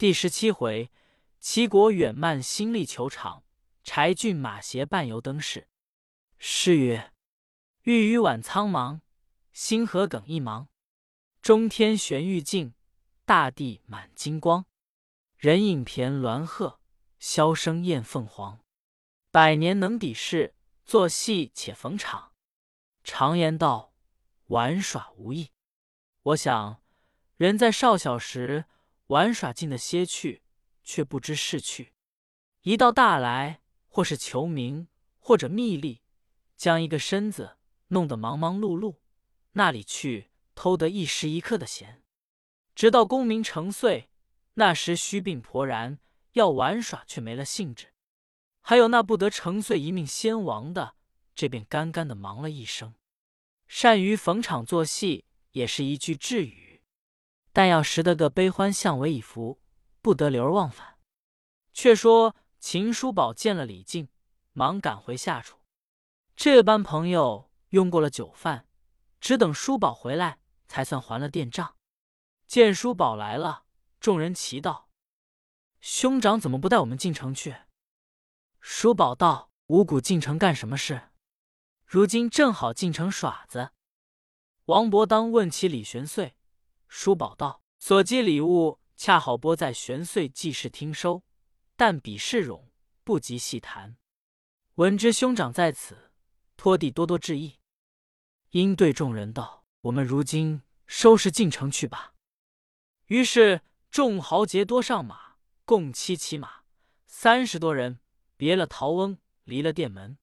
第十七回，齐国远漫新立球场，柴郡马协伴游登市。诗曰：玉宇晚苍茫，星河耿一芒。中天玄玉镜，大地满金光。人影骈鸾鹤，箫声燕凤凰。百年能抵世，作戏且逢场。常言道，玩耍无益。我想，人在少小时玩耍尽的些去，却不知逝去；一到大来，或是求名，或者觅利，将一个身子弄得忙忙碌碌，那里去偷得一时一刻的闲？直到功名成遂，那时虚病婆然，要玩耍却没了兴致。还有那不得成遂一命先亡的，这便干干的忙了一生。善于逢场作戏。也是一句智语，但要识得个悲欢相为以福，不得流而忘返。却说秦叔宝见了李靖，忙赶回下处。这班朋友用过了酒饭，只等叔宝回来，才算还了店账。见叔宝来了，众人齐道：“兄长怎么不带我们进城去？”叔宝道：“五谷进城干什么事？如今正好进城耍子。”王伯当问起李玄岁，叔宝道：“所寄礼物恰好拨在玄岁记事厅收，但比事冗，不及细谈。闻知兄长在此，托弟多多致意。”因对众人道：“我们如今收拾进城去吧。”于是众豪杰多上马，共七骑马，三十多人，别了陶翁，离了店门。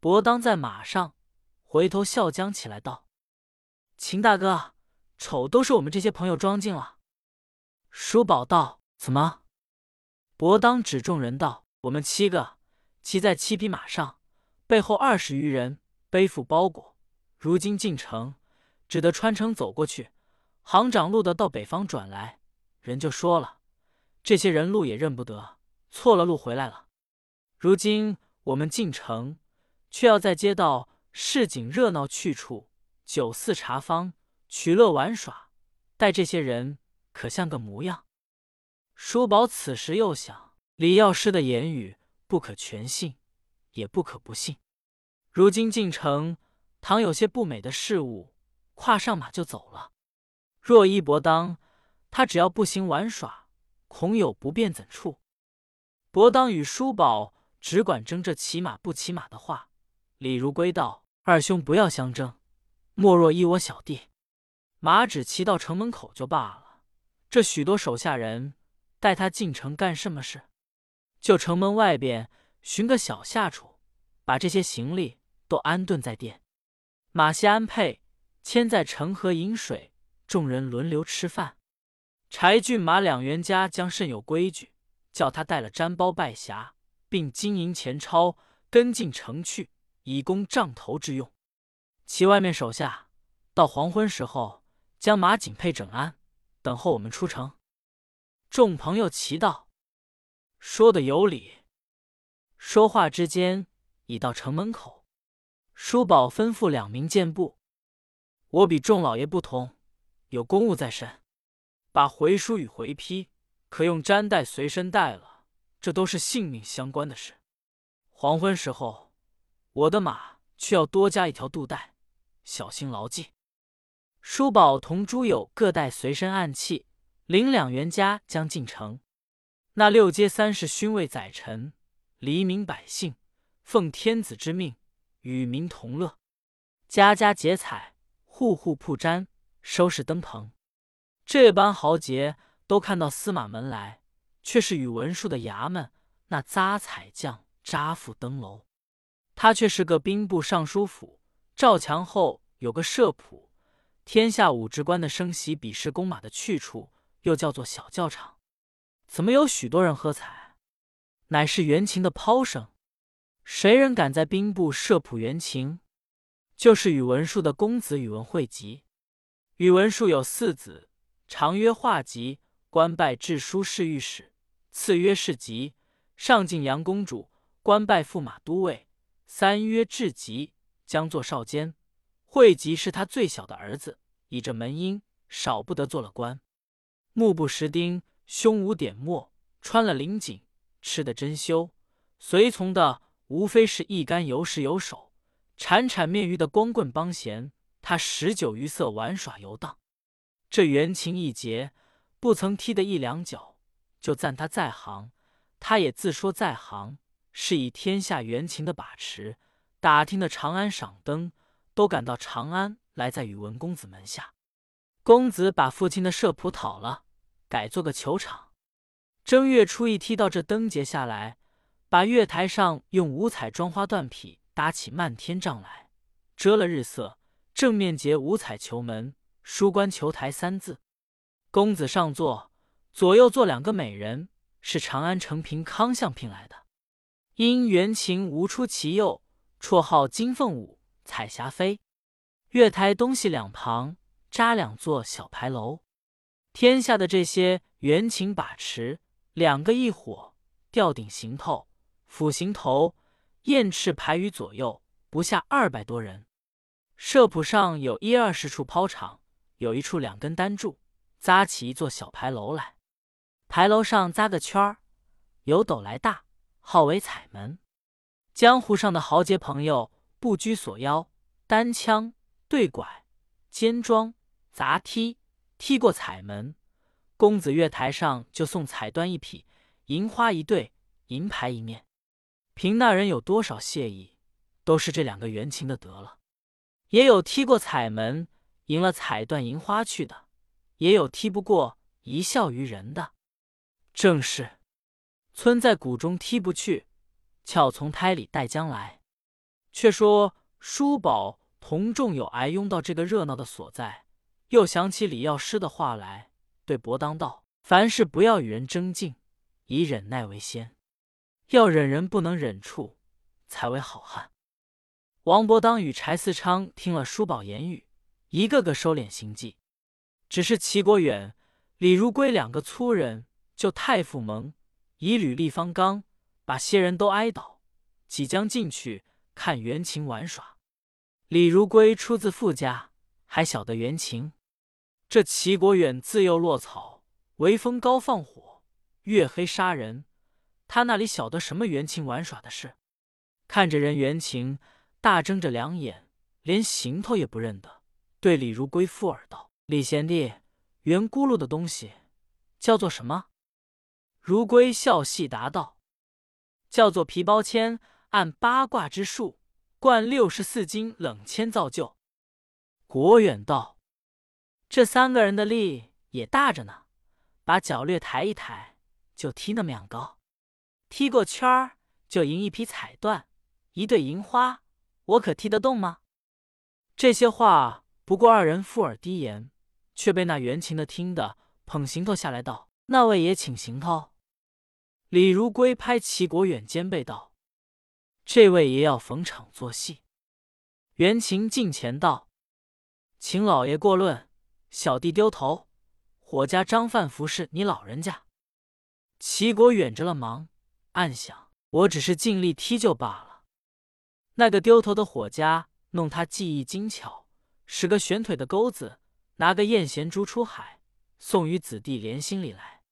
伯当在马上，回头笑将起来道。秦大哥，丑都是我们这些朋友装进了。叔宝道：“怎么？”伯当指众人道：“我们七个骑在七匹马上，背后二十余人背负包裹。如今进城，只得穿城走过去。行长路的到北方转来，人就说了，这些人路也认不得，错了路回来了。如今我们进城，却要在街道市井热闹去处。”酒肆茶坊，取乐玩耍，待这些人可像个模样。叔宝此时又想，李药师的言语不可全信，也不可不信。如今进城，倘有些不美的事物，跨上马就走了。若依伯当，他只要步行玩耍，恐有不便怎处？伯当与叔宝只管争这骑马不骑马的话。李如归道：“二兄不要相争。”莫若依我小弟，马只骑到城门口就罢了。这许多手下人带他进城干什么事？就城门外边寻个小下处，把这些行李都安顿在店。马歇安配，牵在城河饮水，众人轮流吃饭。柴郡马两员家将甚有规矩，叫他带了毡包拜匣，并金银钱钞跟进城去，以供帐头之用。其外面手下到黄昏时候，将马颈配整安，等候我们出城。众朋友齐道：“说的有理。”说话之间，已到城门口。叔宝吩咐两名箭步：“我比众老爷不同，有公务在身，把回书与回批可用毡带随身带了，这都是性命相关的事。黄昏时候，我的马却要多加一条肚带。”小心牢记。叔宝同诸友各带随身暗器，领两员家将进城。那六街三十勋位宰臣，黎民百姓，奉天子之命，与民同乐，家家结彩，户户铺毡，收拾灯棚。这般豪杰都看到司马门来，却是宇文述的衙门那扎彩匠扎富登楼。他却是个兵部尚书府。赵强后有个社圃，天下武职官的升席、比试、弓马的去处，又叫做小教场。怎么有许多人喝彩？乃是元琴的抛声。谁人敢在兵部设圃元琴？就是宇文述的公子宇文惠及。宇文述有四子，长曰化及，官拜治书侍御史；次曰士吉，上晋阳公主，官拜驸马都尉；三曰智吉。将作少监，惠吉是他最小的儿子，倚着门荫，少不得做了官。目不识丁，胸无点墨，穿了绫锦，吃的珍馐，随从的无非是一干游士游手，铲铲面鱼的光棍帮闲。他十九余色玩耍游荡，这元情一节不曾踢得一两脚，就赞他在行。他也自说在行，是以天下元情的把持。打听的长安赏灯，都赶到长安来，在宇文公子门下。公子把父亲的社圃讨了，改做个球场。正月初一踢到这灯节下来，把月台上用五彩妆花缎匹搭起漫天帐来，遮了日色。正面结五彩球门，书关球台三字。公子上座，左右坐两个美人，是长安城平康相聘来的。因原琴无出其右，绰号金凤舞、彩霞飞。月台东西两旁扎两座小牌楼。天下的这些元琴把持，两个一伙，吊顶行头、斧行头、燕翅排于左右，不下二百多人。社圃上有一二十处抛场，有一处两根单柱，扎起一座小牌楼来。牌楼上扎个圈儿，由斗来大，号为彩门。江湖上的豪杰朋友不拘所邀，单枪对拐、尖桩、砸踢，踢过彩门，公子月台上就送彩缎一匹，银花一对，银牌一面。凭那人有多少谢意，都是这两个元情的得了。也有踢过彩门，赢了彩缎银花去的；也有踢不过，一笑于人的。正是村在谷中踢不去，巧从胎里带将来。却说叔宝同众友挨拥到这个热闹的所在，又想起李药师的话来，对伯当道：“凡事不要与人争竞，以忍耐为先。要忍人不能忍处，才为好汉。”王伯当与柴四昌听了叔宝言语，一个个收敛行迹。只是齐国远、李如归两个粗人，就太傅盟以履立方刚，把些人都挨倒，即将进去看袁琴玩耍。李如归出自富家，还晓得袁琴。这齐国远自幼落草，为风高放火，月黑杀人，他那里晓得什么袁琴玩耍的事？看着人袁琴。大睁着两眼，连行头也不认得，对李如归附耳道：“李贤弟，圆咕噜的东西叫做什么？”如归笑戏答道：“叫做皮包铅，按八卦之数，灌六十四斤冷铅造就。”国远道：“这三个人的力也大着呢，把脚略抬一抬，就踢那么样高。踢过圈儿，就赢一匹彩缎，一对银花。”我可踢得动吗？这些话不过二人附耳低言，却被那袁琴的听得捧行头下来道：“那位也请行头。”李如归拍齐国远肩背道：“这位爷要逢场作戏。”袁琴近前道：“请老爷过论，小弟丢头。火家张范服侍你老人家。”齐国远着了忙，暗想：“我只是尽力踢就罢了。”那个丢头的伙家弄他技艺精巧，使个悬腿的钩子，拿个燕衔珠出海，送与子弟连心里来。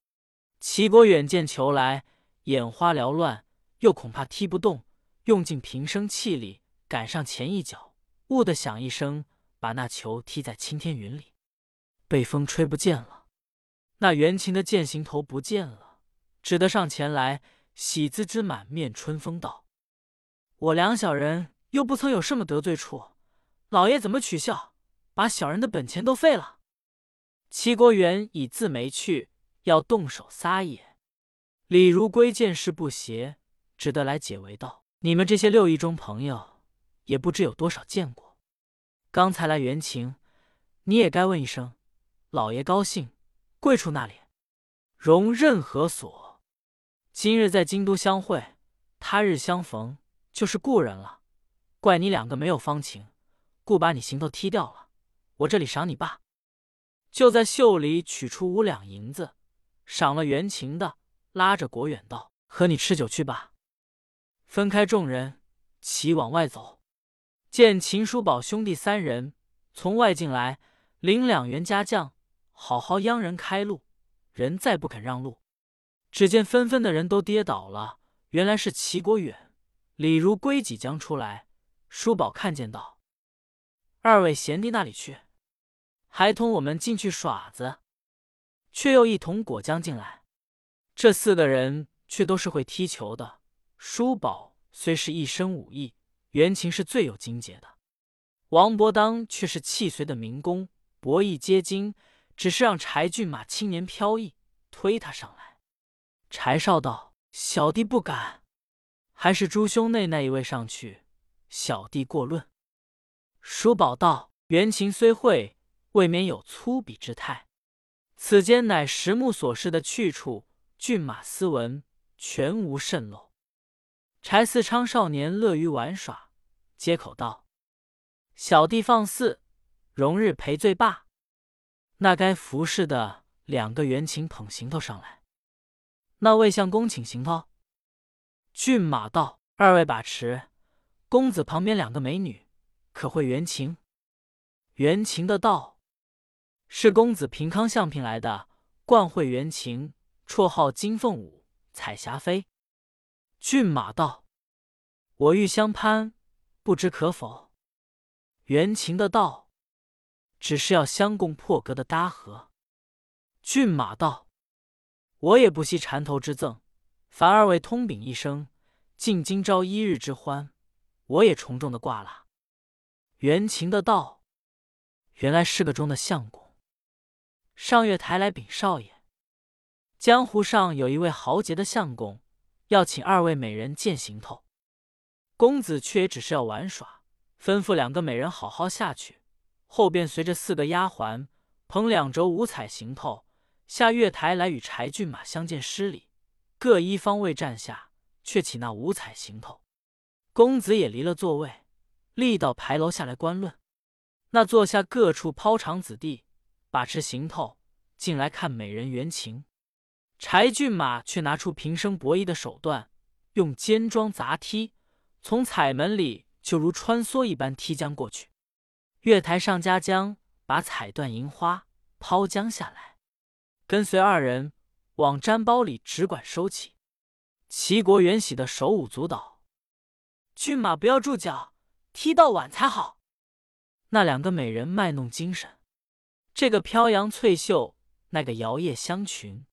齐国远见球来，眼花缭乱，又恐怕踢不动，用尽平生气力赶上前一脚，呜的响一声，把那球踢在青天云里，被风吹不见了。那袁琴的剑行头不见了，只得上前来，喜滋滋满面春风道。我两小人又不曾有什么得罪处，老爷怎么取笑，把小人的本钱都废了？齐国元已自没去，要动手撒野。李如归见势不协，只得来解围道：“你们这些六义中朋友，也不知有多少见过。刚才来原情，你也该问一声，老爷高兴，贵处那里？容任何所？今日在京都相会，他日相逢。”就是故人了，怪你两个没有芳情，故把你行头踢掉了。我这里赏你罢。就在袖里取出五两银子，赏了袁情的，拉着国远道：“和你吃酒去吧。”分开众人，齐往外走。见秦叔宝兄弟三人从外进来，领两员家将，好好央人开路，人再不肯让路。只见纷纷的人都跌倒了，原来是齐国远、李如归即将出来。叔宝看见道：“二位贤弟那里去？还同我们进去耍子？”却又一同果将进来。这四个人却都是会踢球的。叔宝虽是一身武艺，袁琴是最有境界的。王伯当却是气随的民工，博弈皆精，只是让柴骏马青年飘逸推他上来。柴少道：“小弟不敢，还是朱兄内那一位上去，小弟过论。”叔宝道：“袁琴虽会，未免有粗鄙之态。此间乃实木所示的去处，骏马斯文，全无渗漏。”柴四昌少年乐于玩耍，接口道。小弟放肆，容日赔罪罢。那该服侍的两个元琴捧行头上来。那魏相公请行头。骏马道：“二位把持，公子旁边两个美女，可会元琴？”元琴的道：“是公子平康相聘来的，冠会元琴，绰号金凤舞、彩霞飞。”骏马道：“我欲相攀，不知可否？”袁琴的道，只是要相共破格的搭合。骏马道，我也不惜缠头之赠，凡二位通禀一声，尽今朝一日之欢，我也从重的挂了。袁琴的道，原来是个中的相公，上月台来禀少爷，江湖上有一位豪杰的相公，要请二位美人见行头。公子却也只是要玩耍。吩咐两个美人好好下去，后便随着四个丫鬟捧两轴五彩行头下月台来与柴骏马相见施礼。各一方位站下，却起那五彩行头。公子也离了座位，立到牌楼下来观论。那坐下各处抛长子弟把持行头进来看美人原情。柴骏马却拿出平生博弈的手段，用尖桩砸踢，从彩门里。就如穿梭一般踢将过去，月台上家将把彩缎银花抛将下来，跟随二人往毡包里只管收起。齐国元喜的手舞足蹈，骏马不要住脚，踢到晚才好。那两个美人卖弄精神，这个飘扬翠袖，那个摇曳香裙。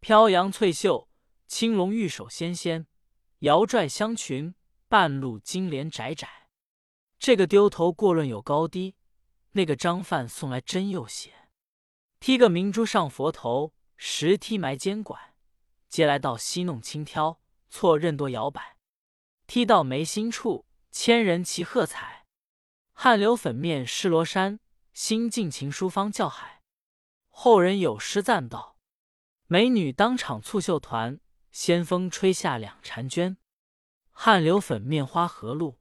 飘扬翠袖，青龙玉手纤纤；摇拽香裙。半路金莲窄窄，这个丢头过论有高低，那个张范送来真又险。踢个明珠上佛头，十踢埋肩拐，接来到西弄轻挑，错任多摇摆。踢到眉心处，千人齐喝彩。汗流粉面湿罗衫，心尽情书方叫海。后人有诗赞道：美女当场簇绣团，仙风吹下两婵娟。汗流粉面花和露，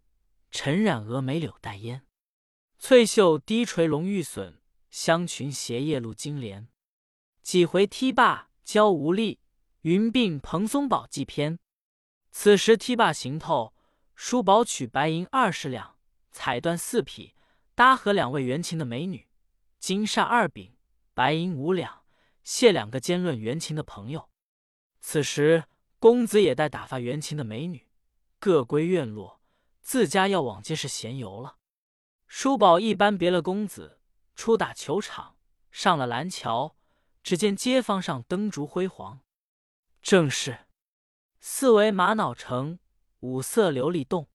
尘染蛾眉柳带烟。翠袖低垂龙玉笋，香裙斜曳露金莲。几回踢罢娇无力，云鬓蓬松宝髻偏。此时踢罢行头，叔宝取白银二十两，彩缎四匹，搭和两位元琴的美女，金扇二柄，白银五两，谢两个兼论元琴的朋友。此时公子也带打发元琴的美女。各归院落，自家要往街市闲游了。叔宝一般别了公子，出打球场，上了蓝桥，只见街坊上灯烛辉煌，正是四围玛瑙城，五色琉璃洞，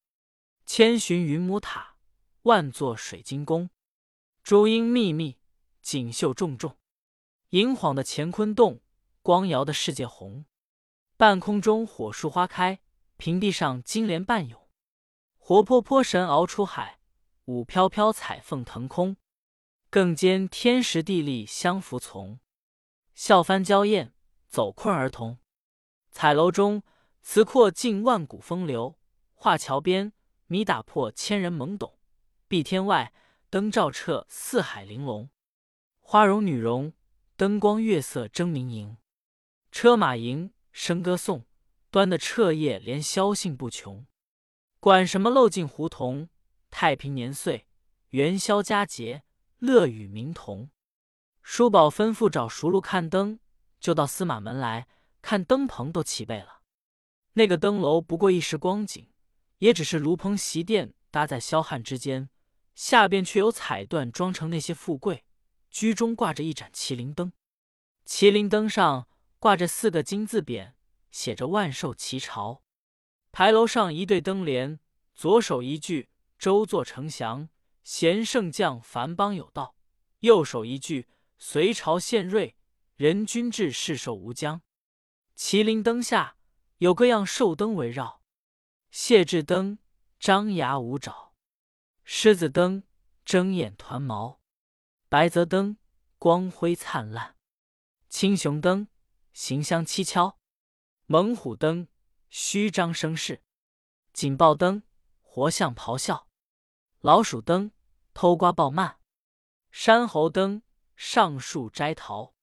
千寻云母塔，万座水晶宫，珠英密密，锦绣重重，银晃的乾坤洞，光摇的世界红，半空中火树花开。平地上金莲半涌，活泼泼神熬出海，舞飘飘彩凤腾空，更兼天时地利相服从，笑翻娇艳，走困儿童。彩楼中词阔尽万古风流，画桥边谜打破千人懵懂，碧天外灯照彻四海玲珑，花容女容，灯光月色争明莹，车马迎，笙歌颂。端的彻夜连宵兴不穷，管什么漏尽胡同，太平年岁，元宵佳节，乐与民同。叔宝吩咐找熟路看灯，就到司马门来看灯棚都齐备了。那个灯楼不过一时光景，也只是炉棚席垫搭在霄汉之间，下边却有彩缎装成那些富贵。居中挂着一盏麒麟灯，麒麟灯上挂着四个金字匾，写着“万寿齐朝”。牌楼上一对灯联，左手一句“周作丞祥，贤圣将，繁邦有道”，右手一句“隋朝献瑞，人君至，世寿无疆”。麒麟灯下有各样寿灯围绕：谢志灯张牙舞爪，狮子灯睁眼团毛。白泽灯光辉灿烂，青熊灯形香蹊跷，猛虎灯虚张声势，警报灯活像咆哮，老鼠灯偷瓜报慢，山猴灯上树摘桃，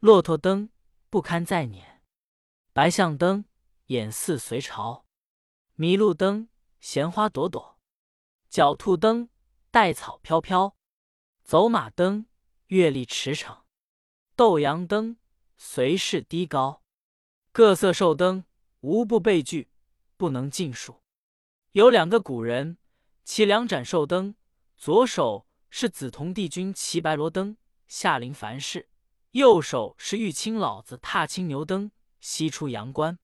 骆驼灯不堪再撵，白象灯眼似隋朝，麋鹿灯闲花朵朵，狡兔灯带草飘飘。走马灯，月历驰骋；斗羊灯，随势低高。各色寿灯，无不备具，不能尽数。有两个古人，其两盏寿灯，左手是紫铜帝君骑白罗灯，下临凡世；右手是玉清老子踏青牛灯，西出阳关。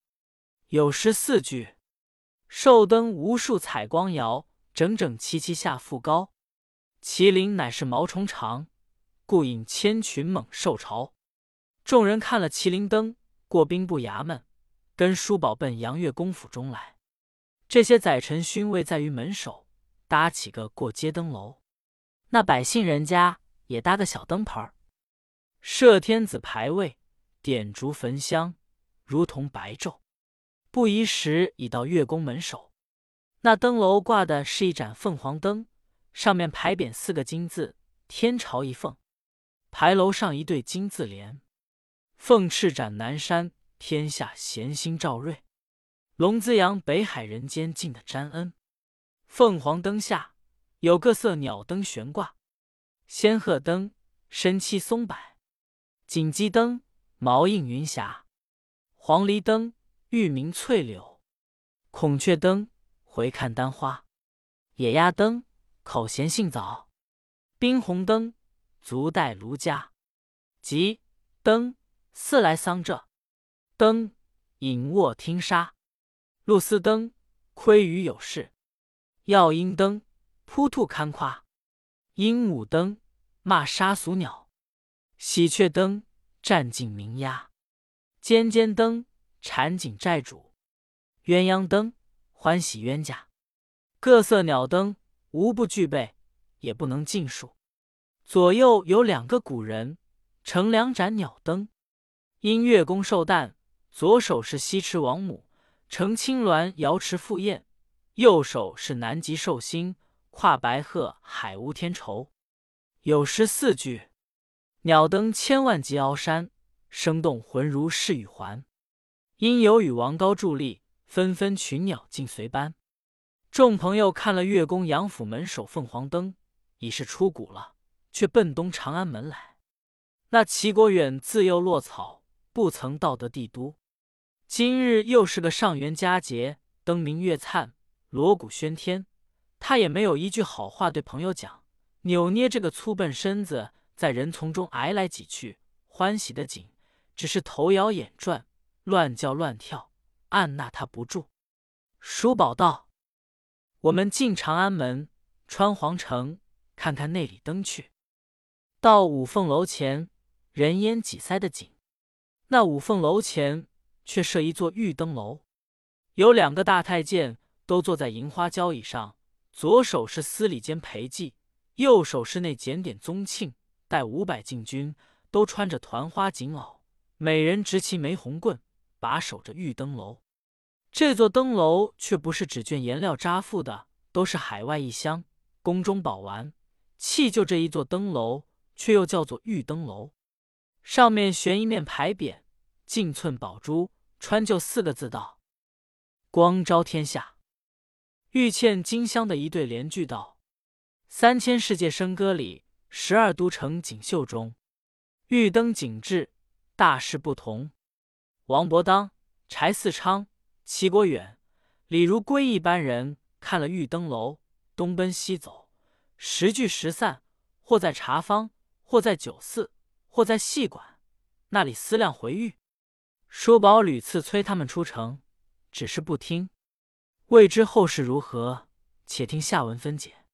有诗四句：寿灯无数彩光摇，整整齐齐下复高。麒麟乃是毛虫长，故引千群猛兽朝。众人看了麒麟灯，过兵部衙门，跟叔宝奔杨岳公府中来。这些宰臣勋位在于门首，搭起个过街灯楼。那百姓人家也搭个小灯牌儿，设天子牌位，点烛焚香，如同白昼。不一时已到月宫门首，那灯楼挂的是一盏凤凰灯。上面牌匾四个金字，天朝一凤。牌楼上一对金字联：凤翅展南山，天下闲心照瑞；龙滋阳北海，人间尽的沾恩。凤凰灯下有各色鸟灯悬挂：仙鹤灯身栖松柏，锦鸡灯毛映云霞，黄鹂灯玉鸣翠柳，孔雀灯回看丹花，野鸭灯。口咸性早，冰红灯足带卢家，即灯四来桑柘，灯隐卧听沙，露丝灯窥鱼有事，耀阴灯扑兔堪夸，鹦鹉灯骂杀俗鸟，喜鹊灯占尽鸣鸦，尖尖灯缠紧债主，鸳鸯灯欢喜冤家，各色鸟灯。无不具备，也不能尽数。左右有两个古人，乘两盏鸟灯。因月宫寿诞，左手是西池王母，乘青鸾瑶池赴宴；右手是南极寿星，跨白鹤海无天愁。有诗四句：鸟灯千万级鳌山，生动魂如是羽环。因有与王高助力，纷纷群鸟尽随班。众朋友看了月宫杨府门首凤凰灯，已是出谷了，却奔东长安门来。那齐国远自幼落草，不曾到得帝都。今日又是个上元佳节，灯明月灿，锣鼓喧天，他也没有一句好话对朋友讲，扭捏这个粗笨身子，在人丛中挨来挤去，欢喜的紧，只是头摇眼转，乱叫乱跳，按捺他不住。叔宝道。我们进长安门，穿皇城，看看内里灯去。到五凤楼前，人烟挤塞的紧。那五凤楼前却设一座玉灯楼，有两个大太监都坐在银花交椅上，左手是司礼监裴寂，右手是那检点宗庆，带五百禁军，都穿着团花锦袄，每人执其玫红棍，把守着玉灯楼。这座灯楼却不是纸卷颜料扎附的，都是海外异乡宫中宝玩。弃就这一座灯楼，却又叫做玉灯楼，上面悬一面牌匾：“进寸宝珠，穿就四个字道：光昭天下。”玉嵌金镶的一对联句道：“三千世界笙歌里，十二都城锦绣中。玉灯景致，大事不同。王伯当、柴四昌、齐国远、李如归一般人看了玉登楼，东奔西走，时聚时散，或在茶坊，或在酒肆，或在戏馆，那里思量回玉。叔宝屡次催他们出城，只是不听。未知后事如何，且听下文分解。